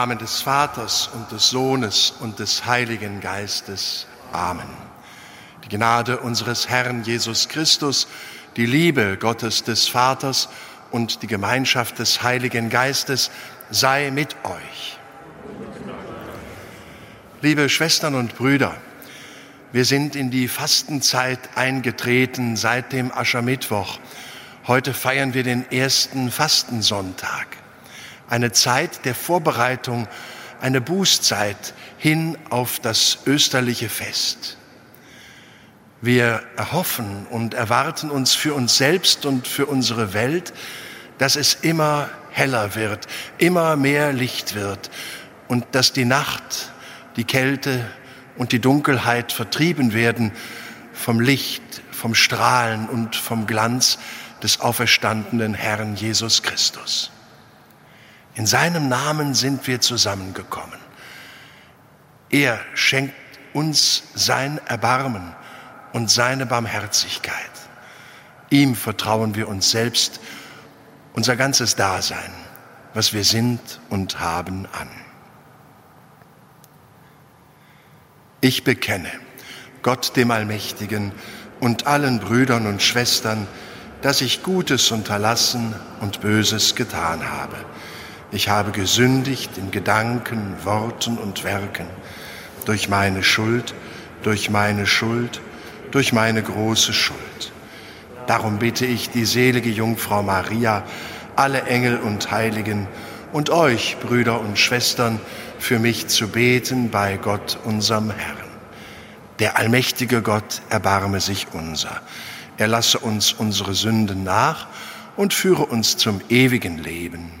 Namen des Vaters und des Sohnes und des Heiligen Geistes. Amen. Die Gnade unseres Herrn Jesus Christus, die Liebe Gottes des Vaters und die Gemeinschaft des Heiligen Geistes sei mit euch. Liebe Schwestern und Brüder, wir sind in die Fastenzeit eingetreten seit dem Aschermittwoch. Heute feiern wir den ersten Fastensonntag eine Zeit der Vorbereitung, eine Bußzeit hin auf das österliche Fest. Wir erhoffen und erwarten uns für uns selbst und für unsere Welt, dass es immer heller wird, immer mehr Licht wird und dass die Nacht, die Kälte und die Dunkelheit vertrieben werden vom Licht, vom Strahlen und vom Glanz des auferstandenen Herrn Jesus Christus. In seinem Namen sind wir zusammengekommen. Er schenkt uns sein Erbarmen und seine Barmherzigkeit. Ihm vertrauen wir uns selbst, unser ganzes Dasein, was wir sind und haben, an. Ich bekenne Gott dem Allmächtigen und allen Brüdern und Schwestern, dass ich Gutes unterlassen und Böses getan habe ich habe gesündigt in Gedanken, Worten und Werken, durch meine Schuld, durch meine Schuld, durch meine große Schuld. Darum bitte ich die selige Jungfrau Maria, alle Engel und Heiligen und euch, Brüder und Schwestern, für mich zu beten bei Gott, unserem Herrn. Der allmächtige Gott erbarme sich unser. Er lasse uns unsere Sünden nach und führe uns zum ewigen Leben.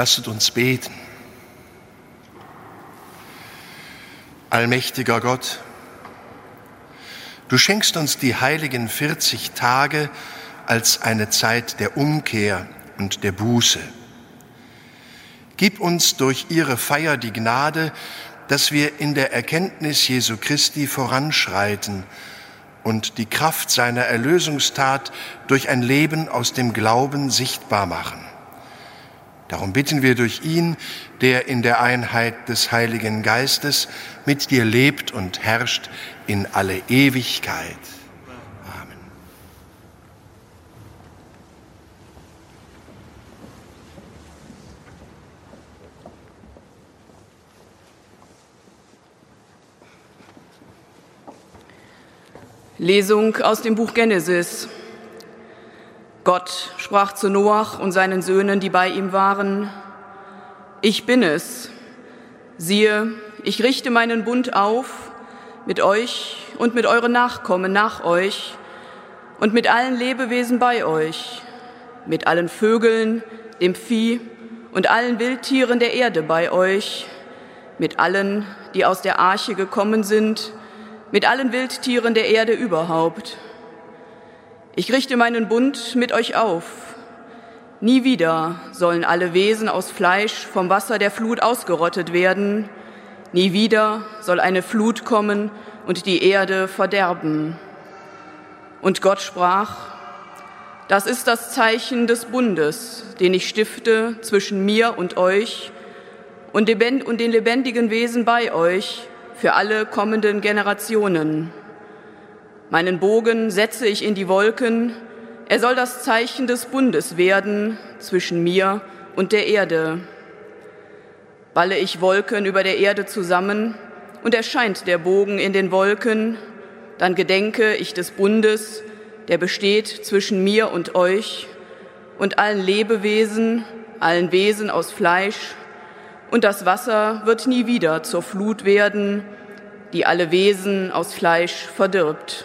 Lasset uns beten. Allmächtiger Gott, du schenkst uns die heiligen 40 Tage als eine Zeit der Umkehr und der Buße. Gib uns durch ihre Feier die Gnade, dass wir in der Erkenntnis Jesu Christi voranschreiten und die Kraft seiner Erlösungstat durch ein Leben aus dem Glauben sichtbar machen. Darum bitten wir durch ihn, der in der Einheit des Heiligen Geistes mit dir lebt und herrscht in alle Ewigkeit. Amen. Lesung aus dem Buch Genesis. Gott sprach zu Noach und seinen Söhnen, die bei ihm waren, ich bin es. Siehe, ich richte meinen Bund auf mit euch und mit euren Nachkommen nach euch und mit allen Lebewesen bei euch, mit allen Vögeln, dem Vieh und allen Wildtieren der Erde bei euch, mit allen, die aus der Arche gekommen sind, mit allen Wildtieren der Erde überhaupt. Ich richte meinen Bund mit euch auf. Nie wieder sollen alle Wesen aus Fleisch vom Wasser der Flut ausgerottet werden. Nie wieder soll eine Flut kommen und die Erde verderben. Und Gott sprach, das ist das Zeichen des Bundes, den ich stifte zwischen mir und euch und den lebendigen Wesen bei euch für alle kommenden Generationen. Meinen Bogen setze ich in die Wolken, er soll das Zeichen des Bundes werden zwischen mir und der Erde. Balle ich Wolken über der Erde zusammen und erscheint der Bogen in den Wolken, dann gedenke ich des Bundes, der besteht zwischen mir und euch und allen Lebewesen, allen Wesen aus Fleisch, und das Wasser wird nie wieder zur Flut werden, die alle Wesen aus Fleisch verdirbt.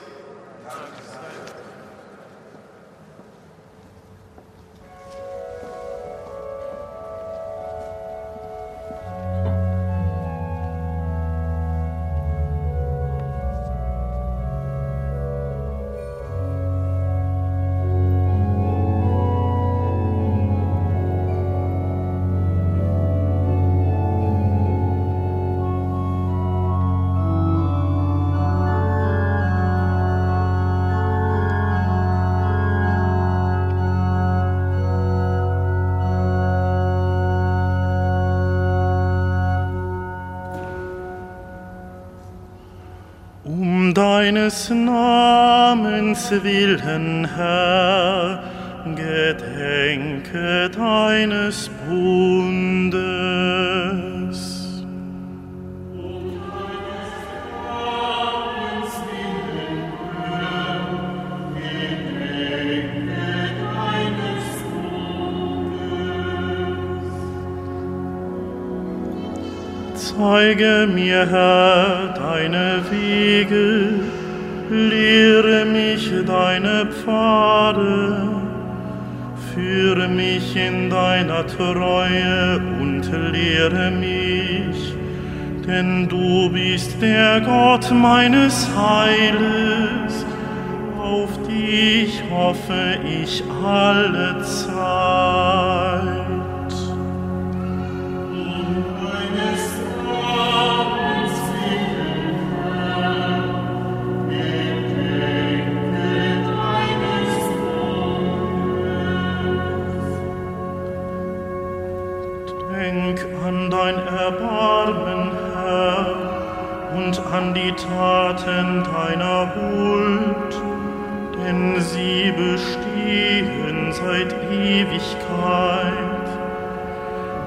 Deines Namens willen, Herr, gedenke deines Bundes. Zeige mir, Herr, deine Wege, lehre mich deine Pfade, führe mich in deiner Treue und lehre mich, denn du bist der Gott meines Heiles, auf dich hoffe ich alle Zeit. Bestehen seit Ewigkeit.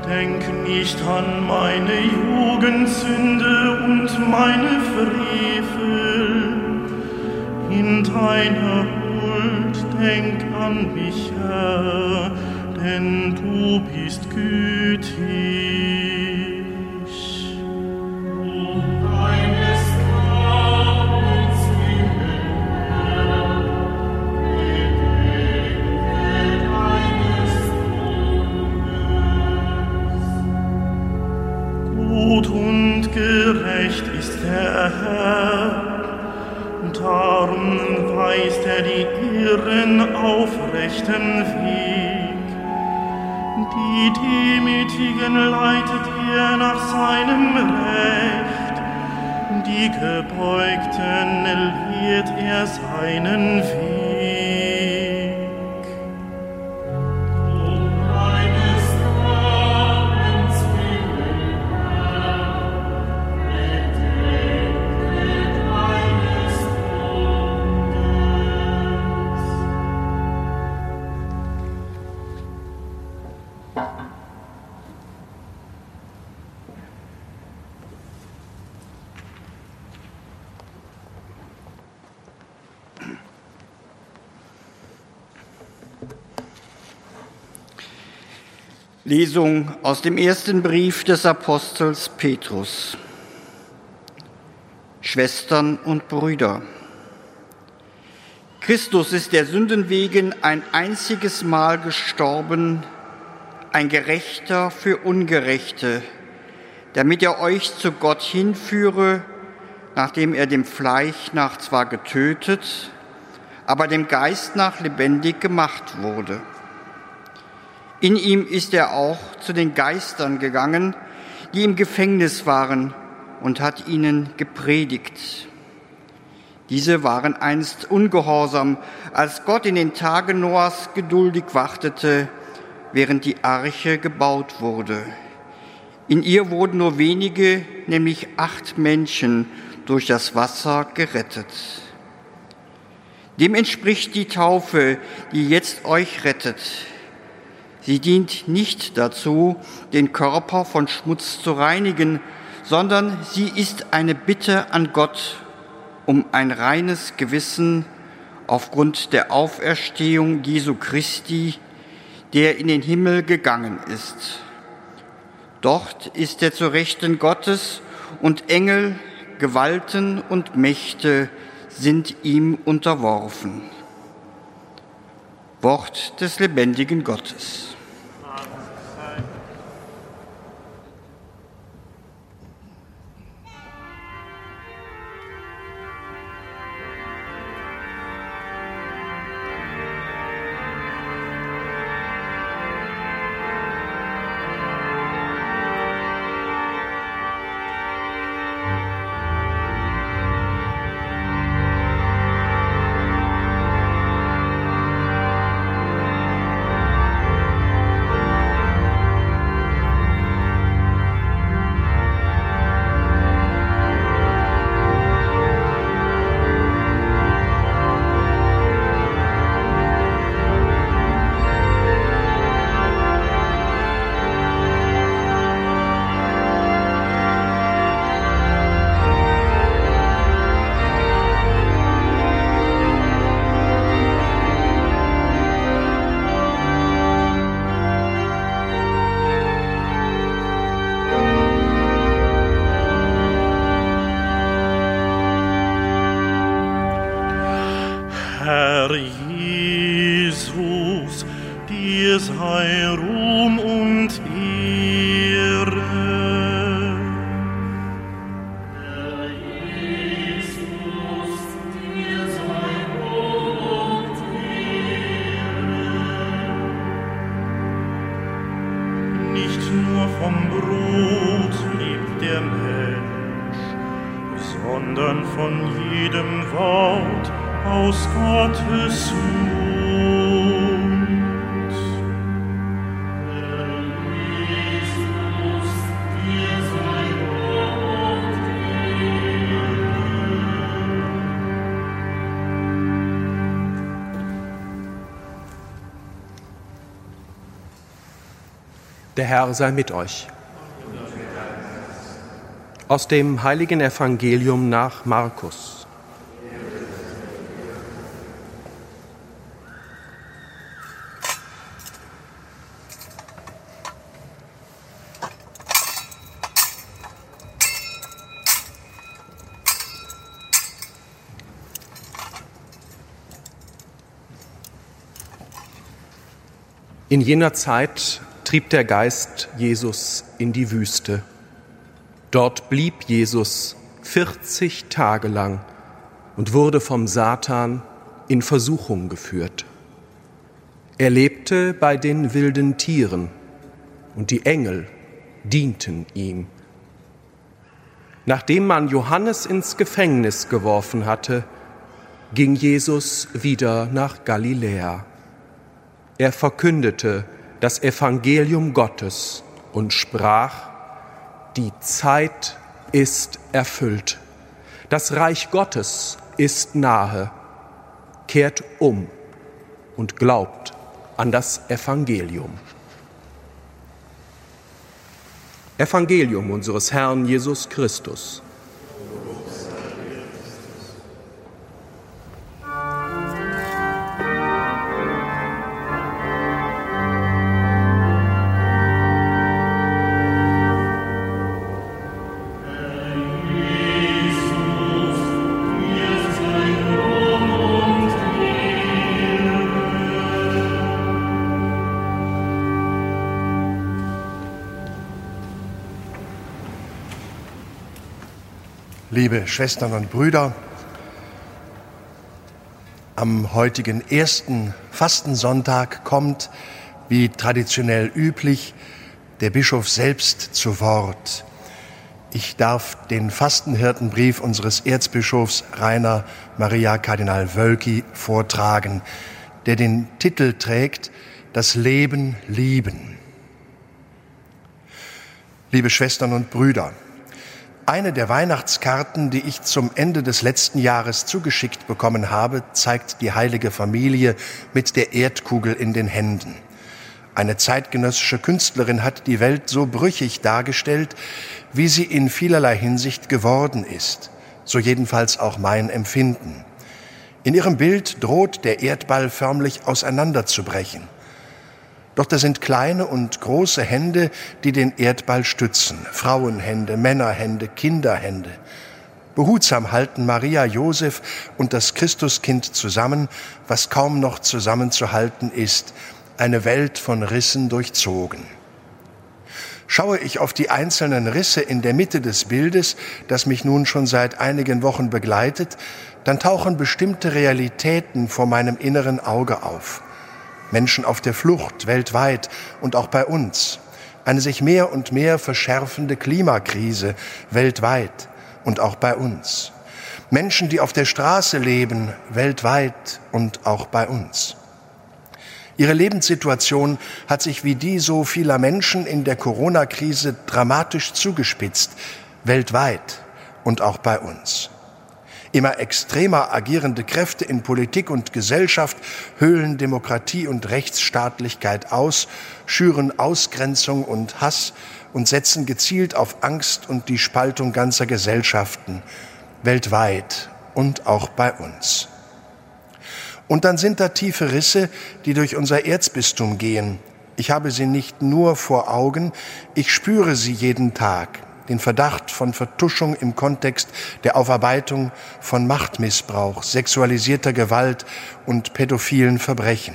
Denk nicht an meine Jugendsünde und meine Frevel. In deiner Huld denk an mich, Herr, denn du bist gütig. Lesung aus dem ersten Brief des Apostels Petrus. Schwestern und Brüder, Christus ist der Sünden wegen ein einziges Mal gestorben, ein Gerechter für Ungerechte, damit er euch zu Gott hinführe, nachdem er dem Fleisch nach zwar getötet, aber dem Geist nach lebendig gemacht wurde. In ihm ist er auch zu den Geistern gegangen, die im Gefängnis waren, und hat ihnen gepredigt. Diese waren einst ungehorsam, als Gott in den Tagen Noahs geduldig wartete, während die Arche gebaut wurde. In ihr wurden nur wenige, nämlich acht Menschen, durch das Wasser gerettet. Dem entspricht die Taufe, die jetzt euch rettet. Sie dient nicht dazu, den Körper von Schmutz zu reinigen, sondern sie ist eine Bitte an Gott um ein reines Gewissen aufgrund der Auferstehung Jesu Christi, der in den Himmel gegangen ist. Dort ist er zu Rechten Gottes und Engel, Gewalten und Mächte sind ihm unterworfen. Wort des lebendigen Gottes. Herr Jesus, dir sei Ruhe. Der Herr sei mit euch. Aus dem heiligen Evangelium nach Markus. In jener Zeit trieb der Geist Jesus in die Wüste. Dort blieb Jesus 40 Tage lang und wurde vom Satan in Versuchung geführt. Er lebte bei den wilden Tieren und die Engel dienten ihm. Nachdem man Johannes ins Gefängnis geworfen hatte, ging Jesus wieder nach Galiläa. Er verkündete das Evangelium Gottes und sprach, die Zeit ist erfüllt, das Reich Gottes ist nahe, kehrt um und glaubt an das Evangelium. Evangelium unseres Herrn Jesus Christus. Liebe Schwestern und Brüder, am heutigen ersten Fastensonntag kommt, wie traditionell üblich, der Bischof selbst zu Wort. Ich darf den Fastenhirtenbrief unseres Erzbischofs Rainer Maria Kardinal Wölki vortragen, der den Titel trägt Das Leben lieben. Liebe Schwestern und Brüder, eine der Weihnachtskarten, die ich zum Ende des letzten Jahres zugeschickt bekommen habe, zeigt die heilige Familie mit der Erdkugel in den Händen. Eine zeitgenössische Künstlerin hat die Welt so brüchig dargestellt, wie sie in vielerlei Hinsicht geworden ist, so jedenfalls auch mein Empfinden. In ihrem Bild droht der Erdball förmlich auseinanderzubrechen. Doch da sind kleine und große Hände, die den Erdball stützen. Frauenhände, Männerhände, Kinderhände. Behutsam halten Maria, Josef und das Christuskind zusammen, was kaum noch zusammenzuhalten ist, eine Welt von Rissen durchzogen. Schaue ich auf die einzelnen Risse in der Mitte des Bildes, das mich nun schon seit einigen Wochen begleitet, dann tauchen bestimmte Realitäten vor meinem inneren Auge auf. Menschen auf der Flucht weltweit und auch bei uns. Eine sich mehr und mehr verschärfende Klimakrise weltweit und auch bei uns. Menschen, die auf der Straße leben, weltweit und auch bei uns. Ihre Lebenssituation hat sich wie die so vieler Menschen in der Corona-Krise dramatisch zugespitzt, weltweit und auch bei uns. Immer extremer agierende Kräfte in Politik und Gesellschaft höhlen Demokratie und Rechtsstaatlichkeit aus, schüren Ausgrenzung und Hass und setzen gezielt auf Angst und die Spaltung ganzer Gesellschaften, weltweit und auch bei uns. Und dann sind da tiefe Risse, die durch unser Erzbistum gehen. Ich habe sie nicht nur vor Augen, ich spüre sie jeden Tag den Verdacht von Vertuschung im Kontext der Aufarbeitung von Machtmissbrauch, sexualisierter Gewalt und pädophilen Verbrechen,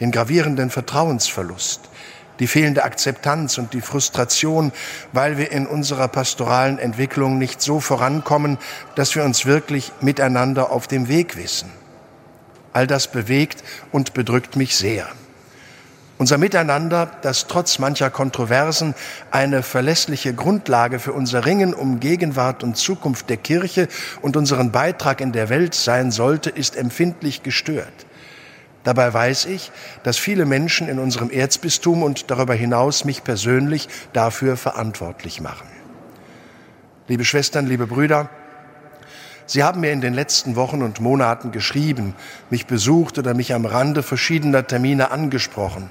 den gravierenden Vertrauensverlust, die fehlende Akzeptanz und die Frustration, weil wir in unserer pastoralen Entwicklung nicht so vorankommen, dass wir uns wirklich miteinander auf dem Weg wissen. All das bewegt und bedrückt mich sehr. Unser Miteinander, das trotz mancher Kontroversen eine verlässliche Grundlage für unser Ringen um Gegenwart und Zukunft der Kirche und unseren Beitrag in der Welt sein sollte, ist empfindlich gestört. Dabei weiß ich, dass viele Menschen in unserem Erzbistum und darüber hinaus mich persönlich dafür verantwortlich machen. Liebe Schwestern, liebe Brüder, Sie haben mir in den letzten Wochen und Monaten geschrieben, mich besucht oder mich am Rande verschiedener Termine angesprochen.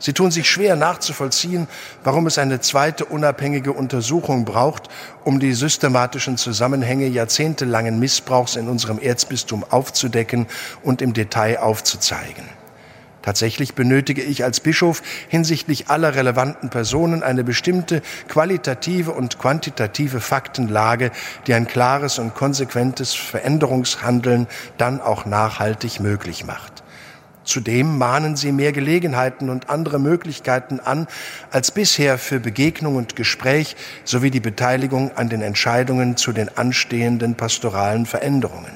Sie tun sich schwer nachzuvollziehen, warum es eine zweite unabhängige Untersuchung braucht, um die systematischen Zusammenhänge jahrzehntelangen Missbrauchs in unserem Erzbistum aufzudecken und im Detail aufzuzeigen. Tatsächlich benötige ich als Bischof hinsichtlich aller relevanten Personen eine bestimmte qualitative und quantitative Faktenlage, die ein klares und konsequentes Veränderungshandeln dann auch nachhaltig möglich macht. Zudem mahnen sie mehr Gelegenheiten und andere Möglichkeiten an als bisher für Begegnung und Gespräch sowie die Beteiligung an den Entscheidungen zu den anstehenden pastoralen Veränderungen.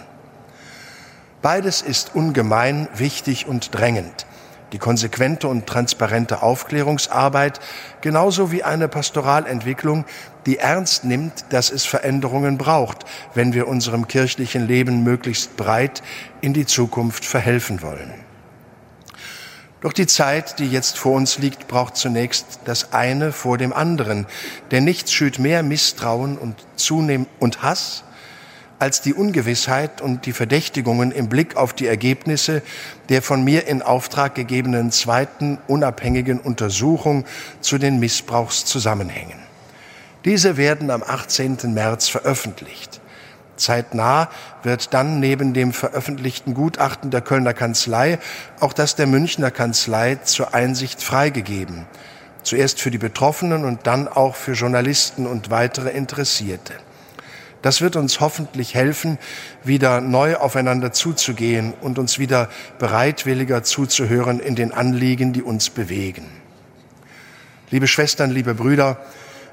Beides ist ungemein wichtig und drängend die konsequente und transparente Aufklärungsarbeit, genauso wie eine Pastoralentwicklung, die ernst nimmt, dass es Veränderungen braucht, wenn wir unserem kirchlichen Leben möglichst breit in die Zukunft verhelfen wollen. Doch die Zeit, die jetzt vor uns liegt, braucht zunächst das eine vor dem anderen, denn nichts schürt mehr Misstrauen und Zunehm und Hass als die Ungewissheit und die Verdächtigungen im Blick auf die Ergebnisse der von mir in Auftrag gegebenen zweiten unabhängigen Untersuchung zu den Missbrauchszusammenhängen. Diese werden am 18. März veröffentlicht. Zeitnah wird dann neben dem veröffentlichten Gutachten der Kölner Kanzlei auch das der Münchner Kanzlei zur Einsicht freigegeben. Zuerst für die Betroffenen und dann auch für Journalisten und weitere Interessierte. Das wird uns hoffentlich helfen, wieder neu aufeinander zuzugehen und uns wieder bereitwilliger zuzuhören in den Anliegen, die uns bewegen. Liebe Schwestern, liebe Brüder,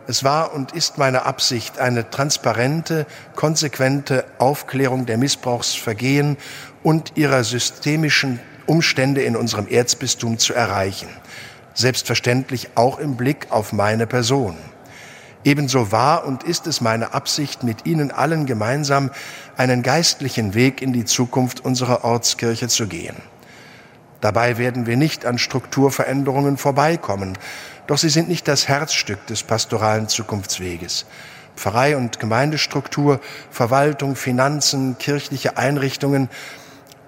Es war und ist meine Absicht, eine transparente, konsequente Aufklärung der Missbrauchsvergehen und ihrer systemischen Umstände in unserem Erzbistum zu erreichen. Selbstverständlich auch im Blick auf meine Person. Ebenso war und ist es meine Absicht, mit Ihnen allen gemeinsam einen geistlichen Weg in die Zukunft unserer Ortskirche zu gehen. Dabei werden wir nicht an Strukturveränderungen vorbeikommen, doch sie sind nicht das Herzstück des pastoralen Zukunftsweges. Pfarrei und Gemeindestruktur, Verwaltung, Finanzen, kirchliche Einrichtungen,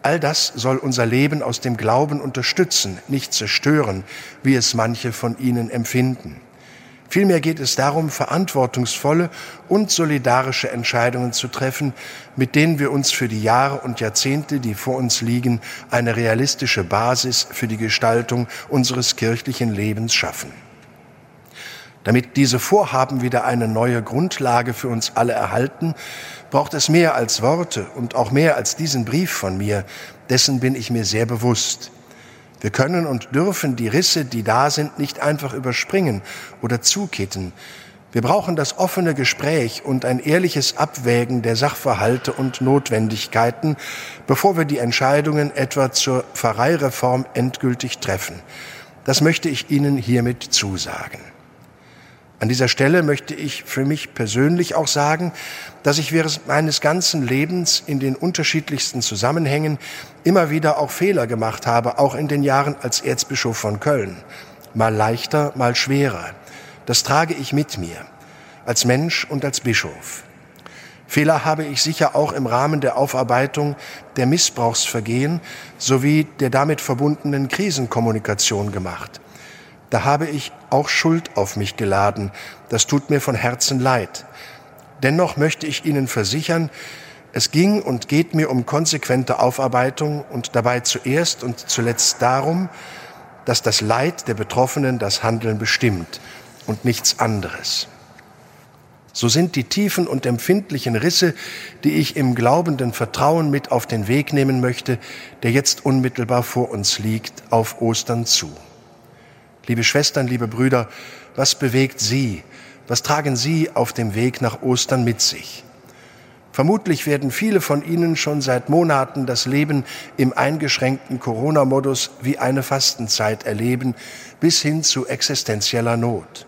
all das soll unser Leben aus dem Glauben unterstützen, nicht zerstören, wie es manche von ihnen empfinden. Vielmehr geht es darum, verantwortungsvolle und solidarische Entscheidungen zu treffen, mit denen wir uns für die Jahre und Jahrzehnte, die vor uns liegen, eine realistische Basis für die Gestaltung unseres kirchlichen Lebens schaffen. Damit diese Vorhaben wieder eine neue Grundlage für uns alle erhalten, braucht es mehr als Worte und auch mehr als diesen Brief von mir. Dessen bin ich mir sehr bewusst. Wir können und dürfen die Risse, die da sind, nicht einfach überspringen oder zukitten. Wir brauchen das offene Gespräch und ein ehrliches Abwägen der Sachverhalte und Notwendigkeiten, bevor wir die Entscheidungen etwa zur Pfarreireform endgültig treffen. Das möchte ich Ihnen hiermit zusagen. An dieser Stelle möchte ich für mich persönlich auch sagen, dass ich während meines ganzen Lebens in den unterschiedlichsten Zusammenhängen immer wieder auch Fehler gemacht habe, auch in den Jahren als Erzbischof von Köln. Mal leichter, mal schwerer. Das trage ich mit mir, als Mensch und als Bischof. Fehler habe ich sicher auch im Rahmen der Aufarbeitung der Missbrauchsvergehen sowie der damit verbundenen Krisenkommunikation gemacht. Da habe ich auch Schuld auf mich geladen. Das tut mir von Herzen leid. Dennoch möchte ich Ihnen versichern, es ging und geht mir um konsequente Aufarbeitung und dabei zuerst und zuletzt darum, dass das Leid der Betroffenen das Handeln bestimmt und nichts anderes. So sind die tiefen und empfindlichen Risse, die ich im glaubenden Vertrauen mit auf den Weg nehmen möchte, der jetzt unmittelbar vor uns liegt, auf Ostern zu. Liebe Schwestern, liebe Brüder, was bewegt Sie? Was tragen Sie auf dem Weg nach Ostern mit sich? Vermutlich werden viele von Ihnen schon seit Monaten das Leben im eingeschränkten Corona-Modus wie eine Fastenzeit erleben, bis hin zu existenzieller Not.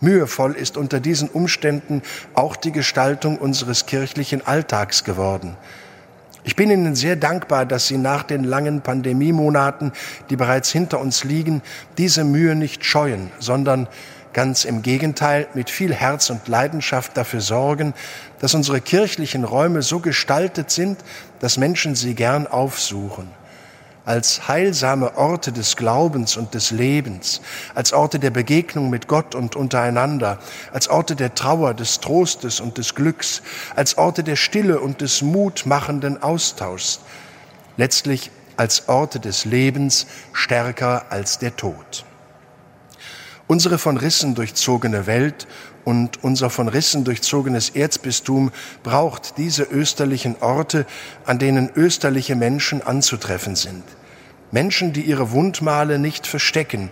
Mühevoll ist unter diesen Umständen auch die Gestaltung unseres kirchlichen Alltags geworden. Ich bin Ihnen sehr dankbar, dass Sie nach den langen Pandemiemonaten, die bereits hinter uns liegen, diese Mühe nicht scheuen, sondern ganz im Gegenteil mit viel Herz und Leidenschaft dafür sorgen, dass unsere kirchlichen Räume so gestaltet sind, dass Menschen sie gern aufsuchen als heilsame Orte des Glaubens und des Lebens, als Orte der Begegnung mit Gott und untereinander, als Orte der Trauer, des Trostes und des Glücks, als Orte der Stille und des mutmachenden Austauschs, letztlich als Orte des Lebens stärker als der Tod. Unsere von Rissen durchzogene Welt und unser von Rissen durchzogenes Erzbistum braucht diese österlichen Orte, an denen österliche Menschen anzutreffen sind. Menschen, die ihre Wundmale nicht verstecken,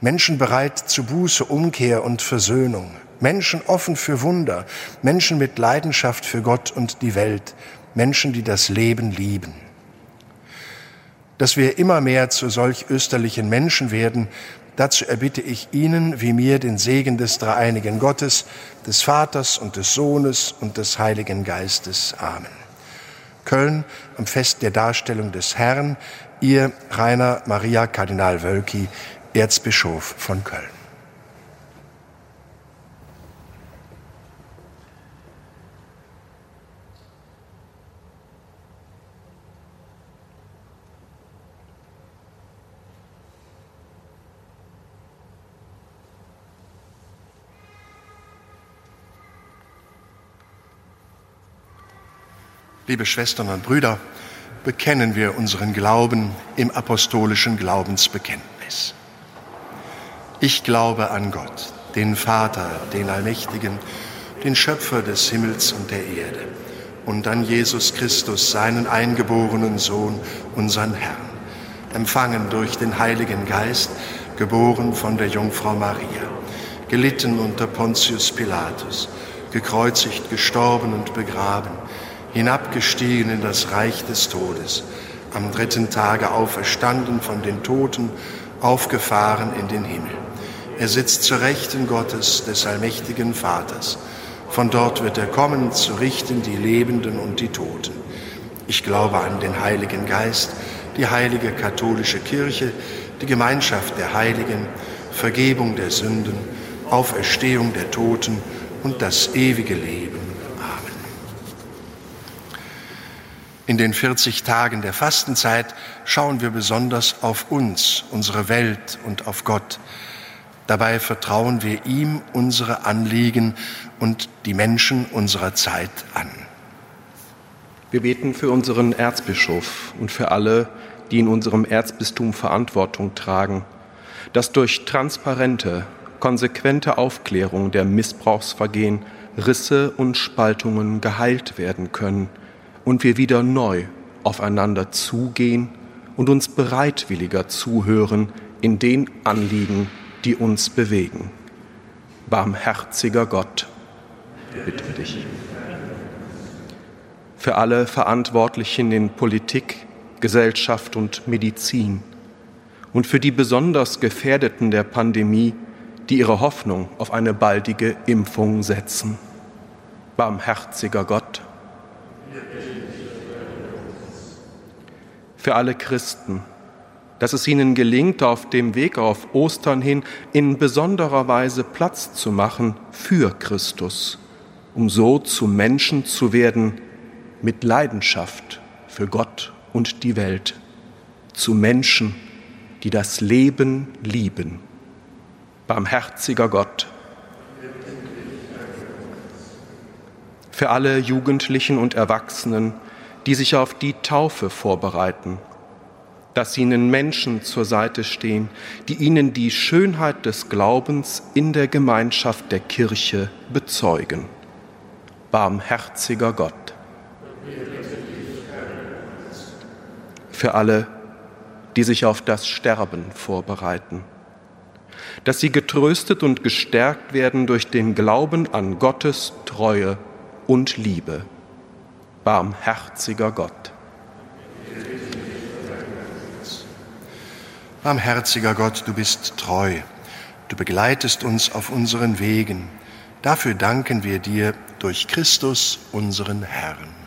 Menschen bereit zu Buße, Umkehr und Versöhnung, Menschen offen für Wunder, Menschen mit Leidenschaft für Gott und die Welt, Menschen, die das Leben lieben. Dass wir immer mehr zu solch österlichen Menschen werden, Dazu erbitte ich Ihnen wie mir den Segen des dreieinigen Gottes, des Vaters und des Sohnes und des Heiligen Geistes. Amen. Köln am Fest der Darstellung des Herrn, Ihr Rainer Maria Kardinal Wölki, Erzbischof von Köln. Liebe Schwestern und Brüder, bekennen wir unseren Glauben im apostolischen Glaubensbekenntnis. Ich glaube an Gott, den Vater, den Allmächtigen, den Schöpfer des Himmels und der Erde, und an Jesus Christus, seinen eingeborenen Sohn, unseren Herrn, empfangen durch den Heiligen Geist, geboren von der Jungfrau Maria gelitten unter Pontius Pilatus, gekreuzigt, gestorben und begraben, hinabgestiegen in das Reich des Todes, am dritten Tage auferstanden von den Toten, aufgefahren in den Himmel. Er sitzt zur Rechten Gottes, des allmächtigen Vaters. Von dort wird er kommen, zu richten die Lebenden und die Toten. Ich glaube an den Heiligen Geist, die heilige katholische Kirche, die Gemeinschaft der Heiligen, Vergebung der Sünden, Auferstehung der Toten und das ewige Leben. Amen. In den 40 Tagen der Fastenzeit schauen wir besonders auf uns, unsere Welt und auf Gott. Dabei vertrauen wir ihm unsere Anliegen und die Menschen unserer Zeit an. Wir beten für unseren Erzbischof und für alle, die in unserem Erzbistum Verantwortung tragen, dass durch transparente, konsequente Aufklärung der Missbrauchsvergehen Risse und Spaltungen geheilt werden können und wir wieder neu aufeinander zugehen und uns bereitwilliger zuhören in den Anliegen, die uns bewegen. Barmherziger Gott, bitte dich. Für alle Verantwortlichen in Politik, Gesellschaft und Medizin und für die besonders Gefährdeten der Pandemie, die ihre Hoffnung auf eine baldige Impfung setzen. Barmherziger Gott. Für alle Christen, dass es ihnen gelingt, auf dem Weg auf Ostern hin in besonderer Weise Platz zu machen für Christus, um so zu Menschen zu werden mit Leidenschaft für Gott und die Welt, zu Menschen, die das Leben lieben. Barmherziger Gott, für alle Jugendlichen und Erwachsenen, die sich auf die Taufe vorbereiten, dass ihnen Menschen zur Seite stehen, die ihnen die Schönheit des Glaubens in der Gemeinschaft der Kirche bezeugen. Barmherziger Gott. Für alle, die sich auf das Sterben vorbereiten, dass sie getröstet und gestärkt werden durch den Glauben an Gottes Treue und Liebe. Barmherziger Gott. Barmherziger Gott, du bist treu, du begleitest uns auf unseren Wegen. Dafür danken wir dir durch Christus, unseren Herrn.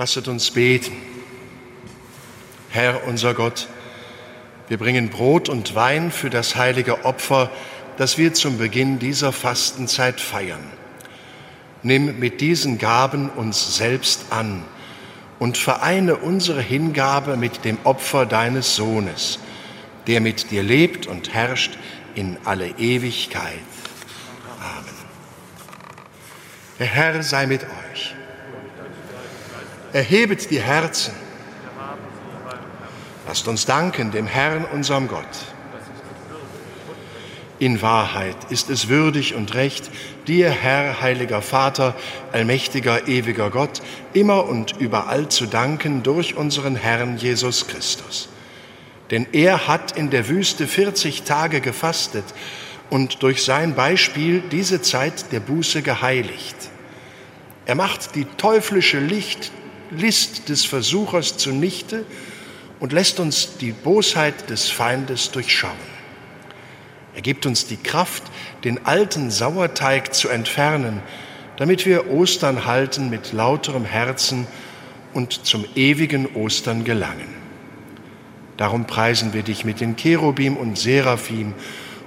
Lasset uns beten. Herr unser Gott, wir bringen Brot und Wein für das heilige Opfer, das wir zum Beginn dieser Fastenzeit feiern. Nimm mit diesen Gaben uns selbst an und vereine unsere Hingabe mit dem Opfer deines Sohnes, der mit dir lebt und herrscht in alle Ewigkeit. Amen. Der Herr sei mit euch. Erhebet die Herzen. Lasst uns danken dem Herrn, unserem Gott. In Wahrheit ist es würdig und recht, dir, Herr, heiliger Vater, allmächtiger, ewiger Gott, immer und überall zu danken durch unseren Herrn Jesus Christus. Denn er hat in der Wüste 40 Tage gefastet und durch sein Beispiel diese Zeit der Buße geheiligt. Er macht die teuflische Licht, List des Versuchers zunichte und lässt uns die Bosheit des Feindes durchschauen. Er gibt uns die Kraft, den alten Sauerteig zu entfernen, damit wir Ostern halten mit lauterem Herzen und zum ewigen Ostern gelangen. Darum preisen wir dich mit den Cherubim und Seraphim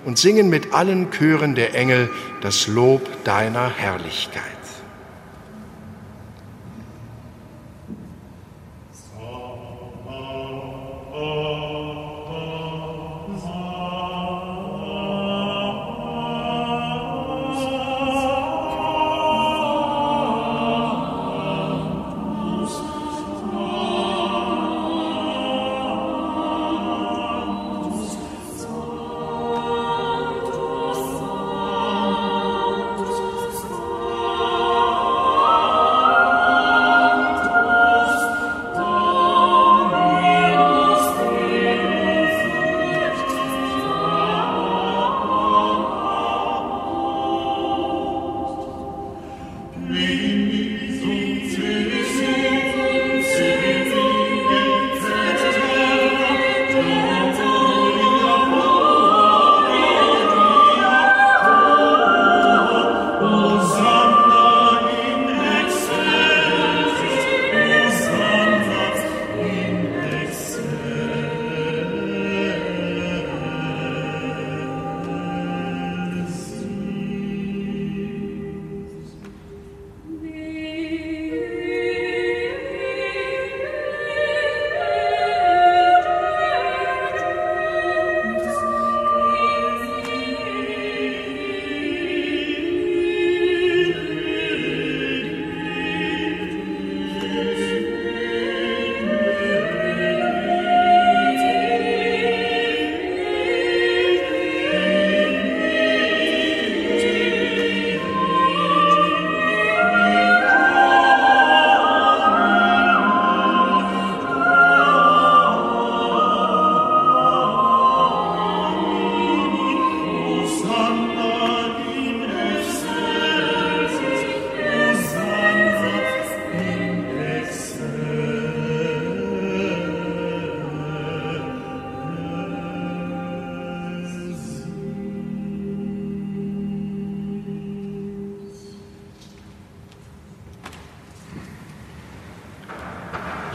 und singen mit allen Chören der Engel das Lob deiner Herrlichkeit. Oh.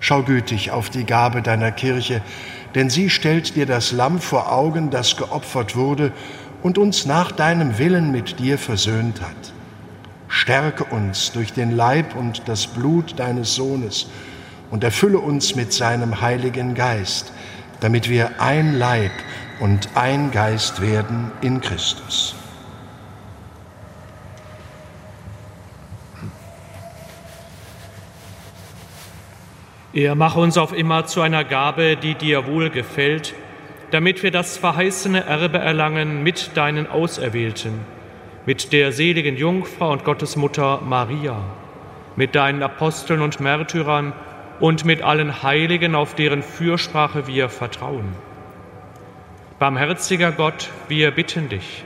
Schau gütig auf die Gabe deiner Kirche, denn sie stellt dir das Lamm vor Augen, das geopfert wurde und uns nach deinem Willen mit dir versöhnt hat. Stärke uns durch den Leib und das Blut deines Sohnes und erfülle uns mit seinem Heiligen Geist, damit wir ein Leib und ein Geist werden in Christus. Er mache uns auf immer zu einer Gabe, die dir wohl gefällt, damit wir das verheißene Erbe erlangen mit deinen Auserwählten, mit der seligen Jungfrau und Gottesmutter Maria, mit deinen Aposteln und Märtyrern und mit allen Heiligen, auf deren Fürsprache wir vertrauen. Barmherziger Gott, wir bitten dich,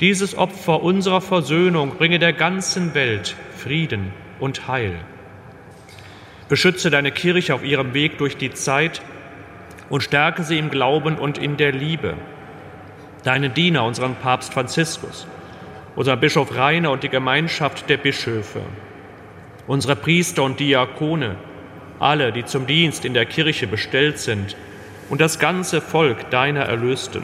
dieses Opfer unserer Versöhnung bringe der ganzen Welt Frieden und Heil. Beschütze deine Kirche auf ihrem Weg durch die Zeit und stärke sie im Glauben und in der Liebe. Deinen Diener, unseren Papst Franziskus, unseren Bischof Rainer und die Gemeinschaft der Bischöfe, unsere Priester und Diakone, alle, die zum Dienst in der Kirche bestellt sind, und das ganze Volk deiner Erlösten.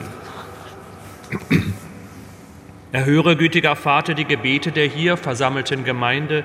Erhöre, gütiger Vater, die Gebete der hier versammelten Gemeinde,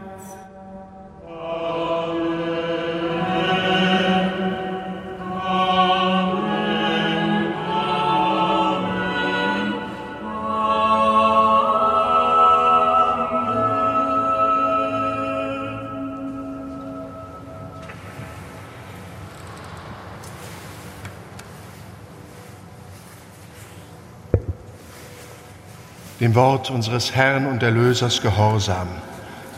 Dem Wort unseres Herrn und Erlösers gehorsam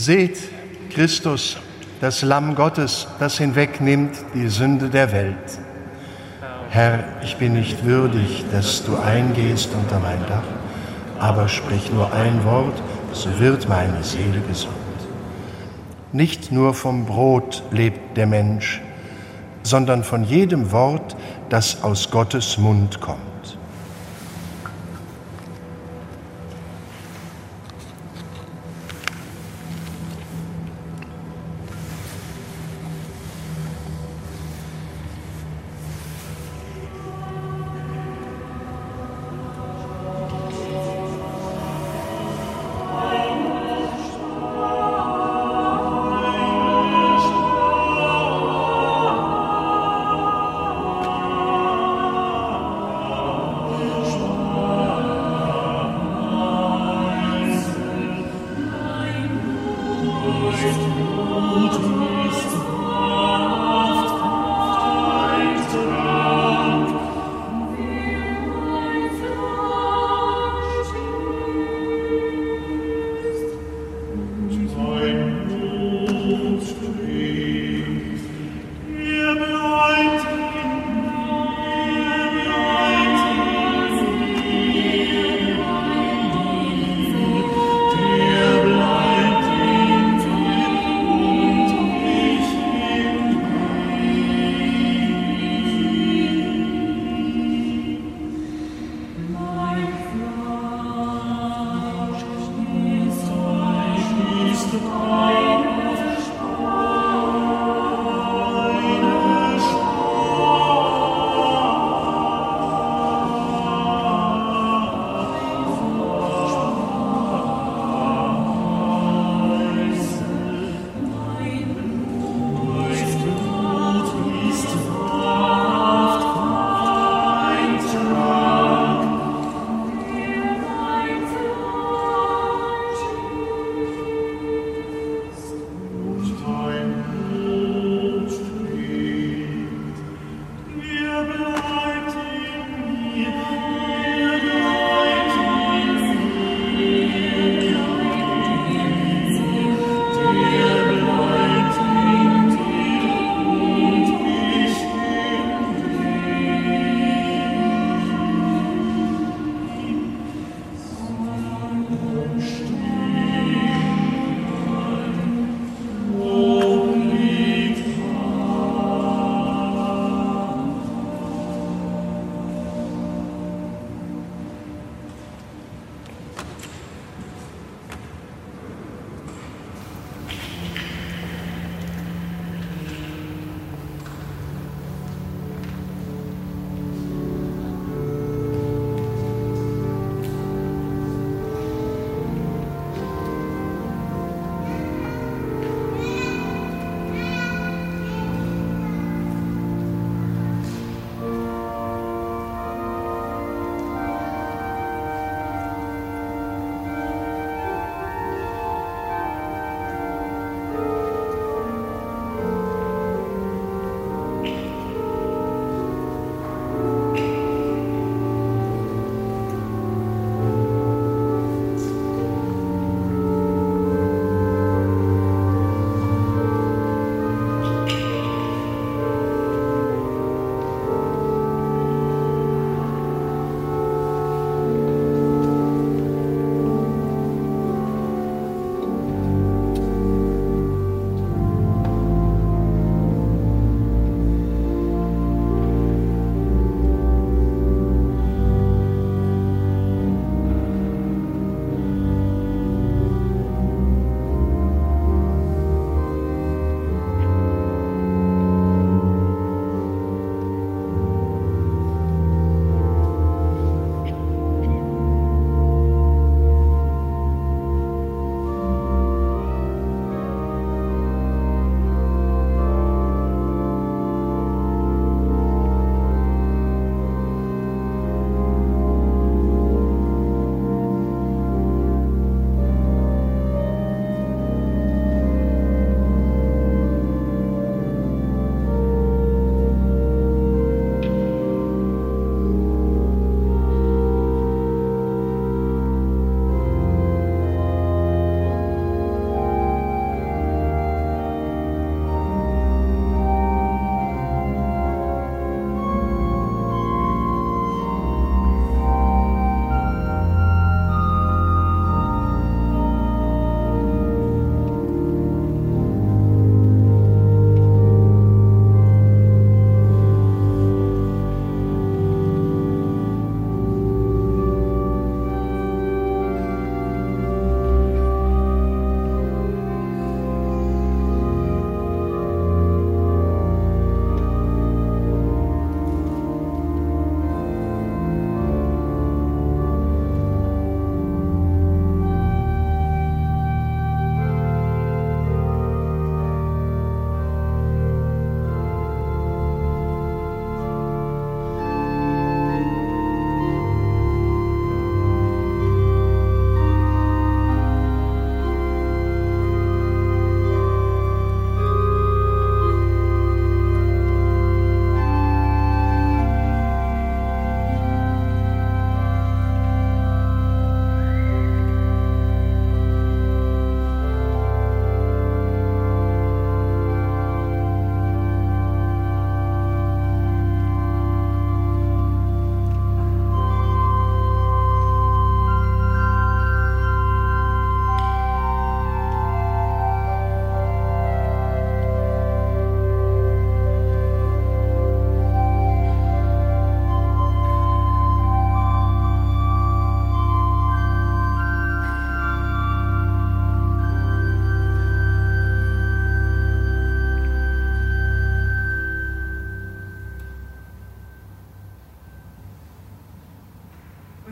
Seht Christus, das Lamm Gottes, das hinwegnimmt die Sünde der Welt. Herr, ich bin nicht würdig, dass du eingehst unter mein Dach, aber sprich nur ein Wort, so wird meine Seele gesund. Nicht nur vom Brot lebt der Mensch, sondern von jedem Wort, das aus Gottes Mund kommt.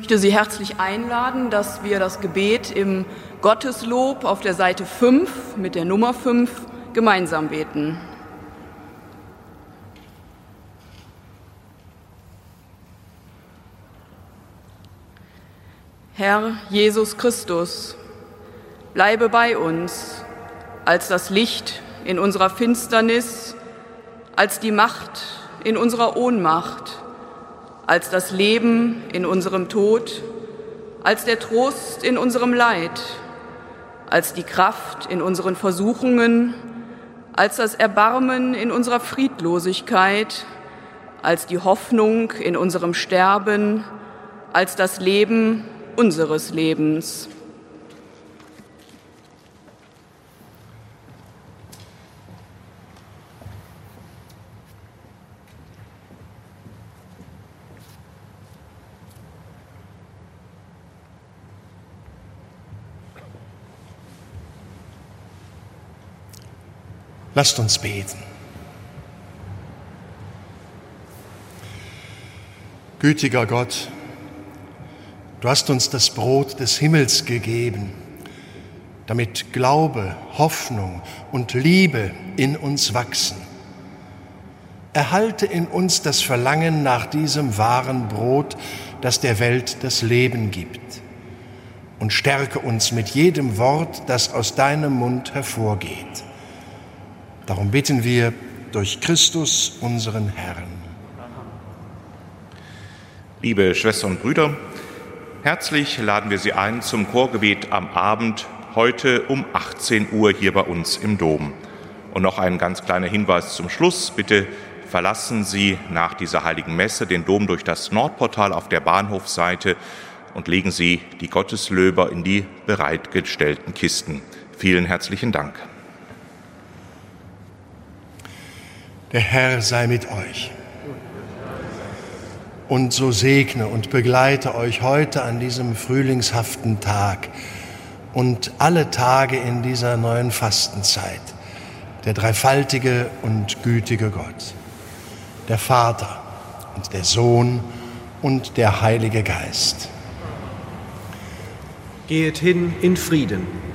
Möchte Sie herzlich einladen, dass wir das Gebet im Gotteslob auf der Seite 5 mit der Nummer 5 gemeinsam beten. Herr Jesus Christus, bleibe bei uns als das Licht in unserer Finsternis, als die Macht in unserer Ohnmacht, als das Leben in unserem Tod, als der Trost in unserem Leid, als die Kraft in unseren Versuchungen, als das Erbarmen in unserer Friedlosigkeit, als die Hoffnung in unserem Sterben, als das Leben unseres Lebens. Lasst uns beten. Gütiger Gott, du hast uns das Brot des Himmels gegeben, damit Glaube, Hoffnung und Liebe in uns wachsen. Erhalte in uns das Verlangen nach diesem wahren Brot, das der Welt das Leben gibt. Und stärke uns mit jedem Wort, das aus deinem Mund hervorgeht. Darum bitten wir durch Christus, unseren Herrn. Liebe Schwestern und Brüder, herzlich laden wir Sie ein zum Chorgebet am Abend heute um 18 Uhr hier bei uns im Dom. Und noch ein ganz kleiner Hinweis zum Schluss. Bitte verlassen Sie nach dieser heiligen Messe den Dom durch das Nordportal auf der Bahnhofseite und legen Sie die Gotteslöber in die bereitgestellten Kisten. Vielen herzlichen Dank. Der Herr sei mit euch. Und so segne und begleite euch heute an diesem frühlingshaften Tag und alle Tage in dieser neuen Fastenzeit der dreifaltige und gütige Gott, der Vater und der Sohn und der Heilige Geist. Geht hin in Frieden.